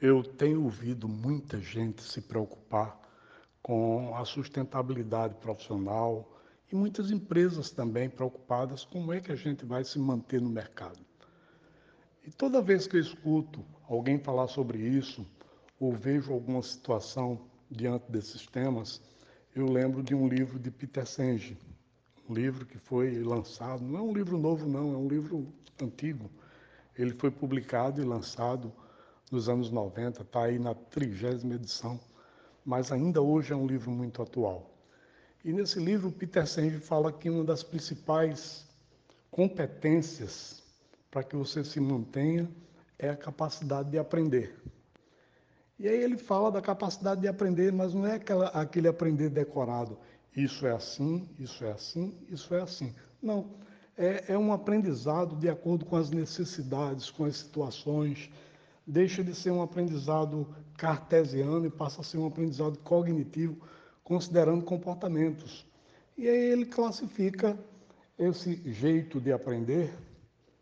Eu tenho ouvido muita gente se preocupar com a sustentabilidade profissional e muitas empresas também preocupadas como é que a gente vai se manter no mercado. E toda vez que eu escuto alguém falar sobre isso ou vejo alguma situação diante desses temas, eu lembro de um livro de Peter Senge, um livro que foi lançado, não é um livro novo não, é um livro antigo. Ele foi publicado e lançado nos anos 90, está aí na trigésima edição, mas ainda hoje é um livro muito atual. E nesse livro, Peter Senge fala que uma das principais competências para que você se mantenha é a capacidade de aprender. E aí ele fala da capacidade de aprender, mas não é aquela, aquele aprender decorado. Isso é assim, isso é assim, isso é assim. Não. É, é um aprendizado de acordo com as necessidades, com as situações, deixa de ser um aprendizado cartesiano e passa a ser um aprendizado cognitivo, considerando comportamentos. E aí ele classifica esse jeito de aprender,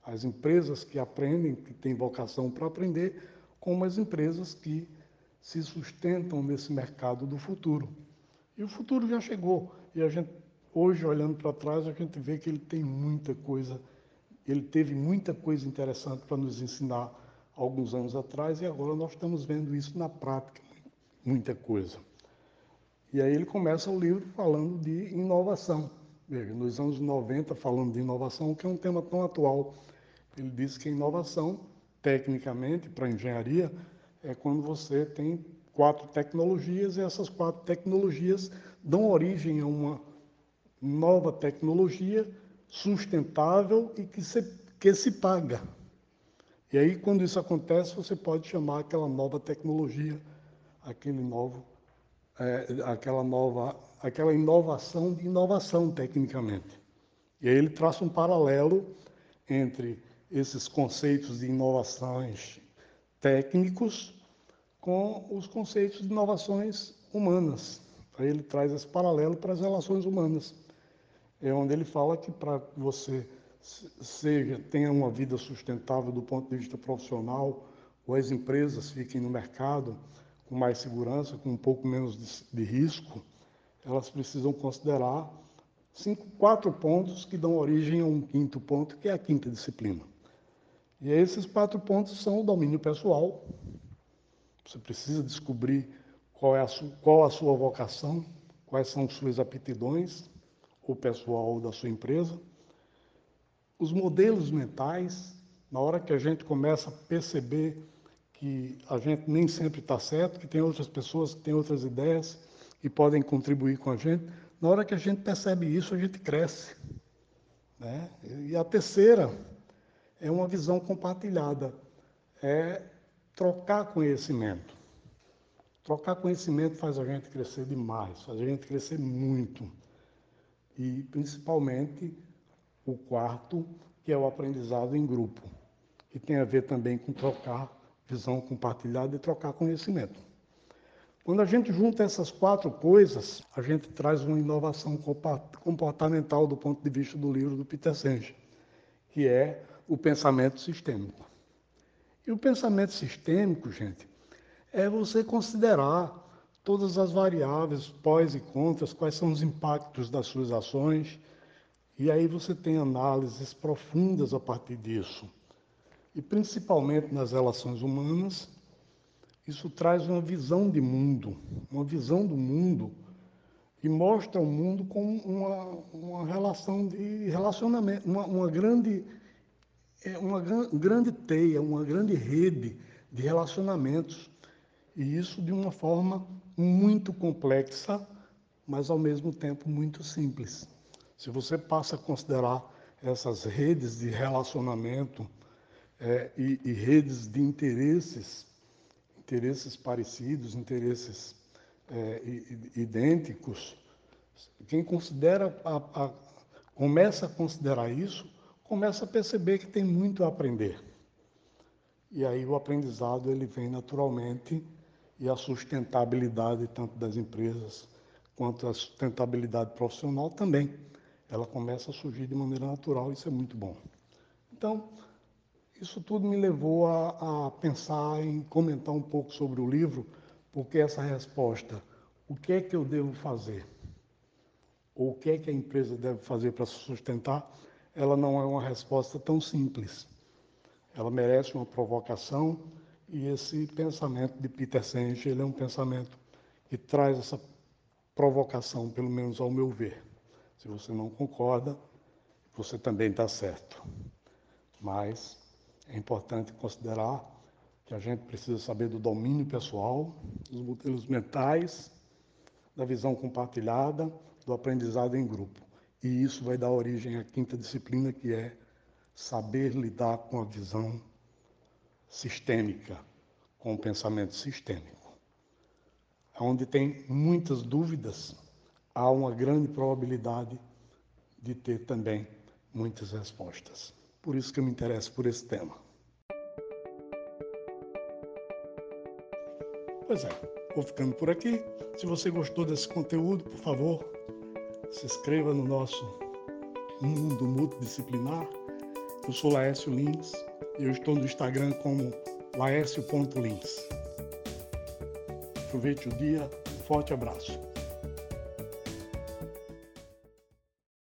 as empresas que aprendem, que têm vocação para aprender, como as empresas que se sustentam nesse mercado do futuro. E o futuro já chegou. E a gente, hoje, olhando para trás, a gente vê que ele tem muita coisa, ele teve muita coisa interessante para nos ensinar alguns anos atrás e agora nós estamos vendo isso na prática, muita coisa. E aí ele começa o livro falando de inovação. Veja, nos anos 90, falando de inovação, que é um tema tão atual. Ele diz que inovação, tecnicamente, para engenharia, é quando você tem quatro tecnologias e essas quatro tecnologias dão origem a uma nova tecnologia sustentável e que se, que se paga. E aí, quando isso acontece, você pode chamar aquela nova tecnologia, aquele novo, é, aquela nova, aquela inovação de inovação tecnicamente. E aí ele traça um paralelo entre esses conceitos de inovações técnicos com os conceitos de inovações humanas. Aí ele traz esse paralelo para as relações humanas. É onde ele fala que para você seja tenha uma vida sustentável do ponto de vista profissional, ou as empresas fiquem no mercado com mais segurança, com um pouco menos de, de risco, elas precisam considerar cinco, quatro pontos que dão origem a um quinto ponto, que é a quinta disciplina. E esses quatro pontos são o domínio pessoal. Você precisa descobrir qual é a, sua, qual a sua vocação, quais são suas aptidões, o pessoal da sua empresa os modelos mentais, na hora que a gente começa a perceber que a gente nem sempre está certo, que tem outras pessoas que têm outras ideias e podem contribuir com a gente, na hora que a gente percebe isso, a gente cresce. Né? E a terceira é uma visão compartilhada, é trocar conhecimento. Trocar conhecimento faz a gente crescer demais, faz a gente crescer muito. E principalmente o quarto, que é o aprendizado em grupo, que tem a ver também com trocar visão compartilhada e trocar conhecimento. Quando a gente junta essas quatro coisas, a gente traz uma inovação comportamental do ponto de vista do livro do Peter Senge, que é o pensamento sistêmico. E o pensamento sistêmico, gente, é você considerar todas as variáveis, pós e contras, quais são os impactos das suas ações, e aí você tem análises profundas a partir disso. E principalmente nas relações humanas, isso traz uma visão de mundo, uma visão do mundo e mostra o mundo como uma, uma relação de relacionamento, uma, uma grande é, uma grande teia, uma grande rede de relacionamentos. E isso de uma forma muito complexa, mas ao mesmo tempo muito simples. Se você passa a considerar essas redes de relacionamento é, e, e redes de interesses interesses parecidos, interesses é, idênticos, quem considera a, a, começa a considerar isso, começa a perceber que tem muito a aprender. E aí o aprendizado ele vem naturalmente e a sustentabilidade tanto das empresas quanto a sustentabilidade profissional também. Ela começa a surgir de maneira natural, isso é muito bom. Então, isso tudo me levou a, a pensar em comentar um pouco sobre o livro, porque essa resposta, o que é que eu devo fazer? Ou o que é que a empresa deve fazer para se sustentar? Ela não é uma resposta tão simples. Ela merece uma provocação e esse pensamento de Peter Senge, ele é um pensamento que traz essa provocação, pelo menos ao meu ver. Se você não concorda, você também está certo. Mas é importante considerar que a gente precisa saber do domínio pessoal, dos modelos mentais, da visão compartilhada, do aprendizado em grupo. E isso vai dar origem à quinta disciplina, que é saber lidar com a visão sistêmica, com o pensamento sistêmico. Onde tem muitas dúvidas, há uma grande probabilidade de ter também muitas respostas. Por isso que eu me interesso por esse tema. Pois é, vou ficando por aqui. Se você gostou desse conteúdo, por favor, se inscreva no nosso mundo multidisciplinar. Eu sou Laércio Lins e eu estou no Instagram como laércio.lins. Aproveite o dia, um forte abraço.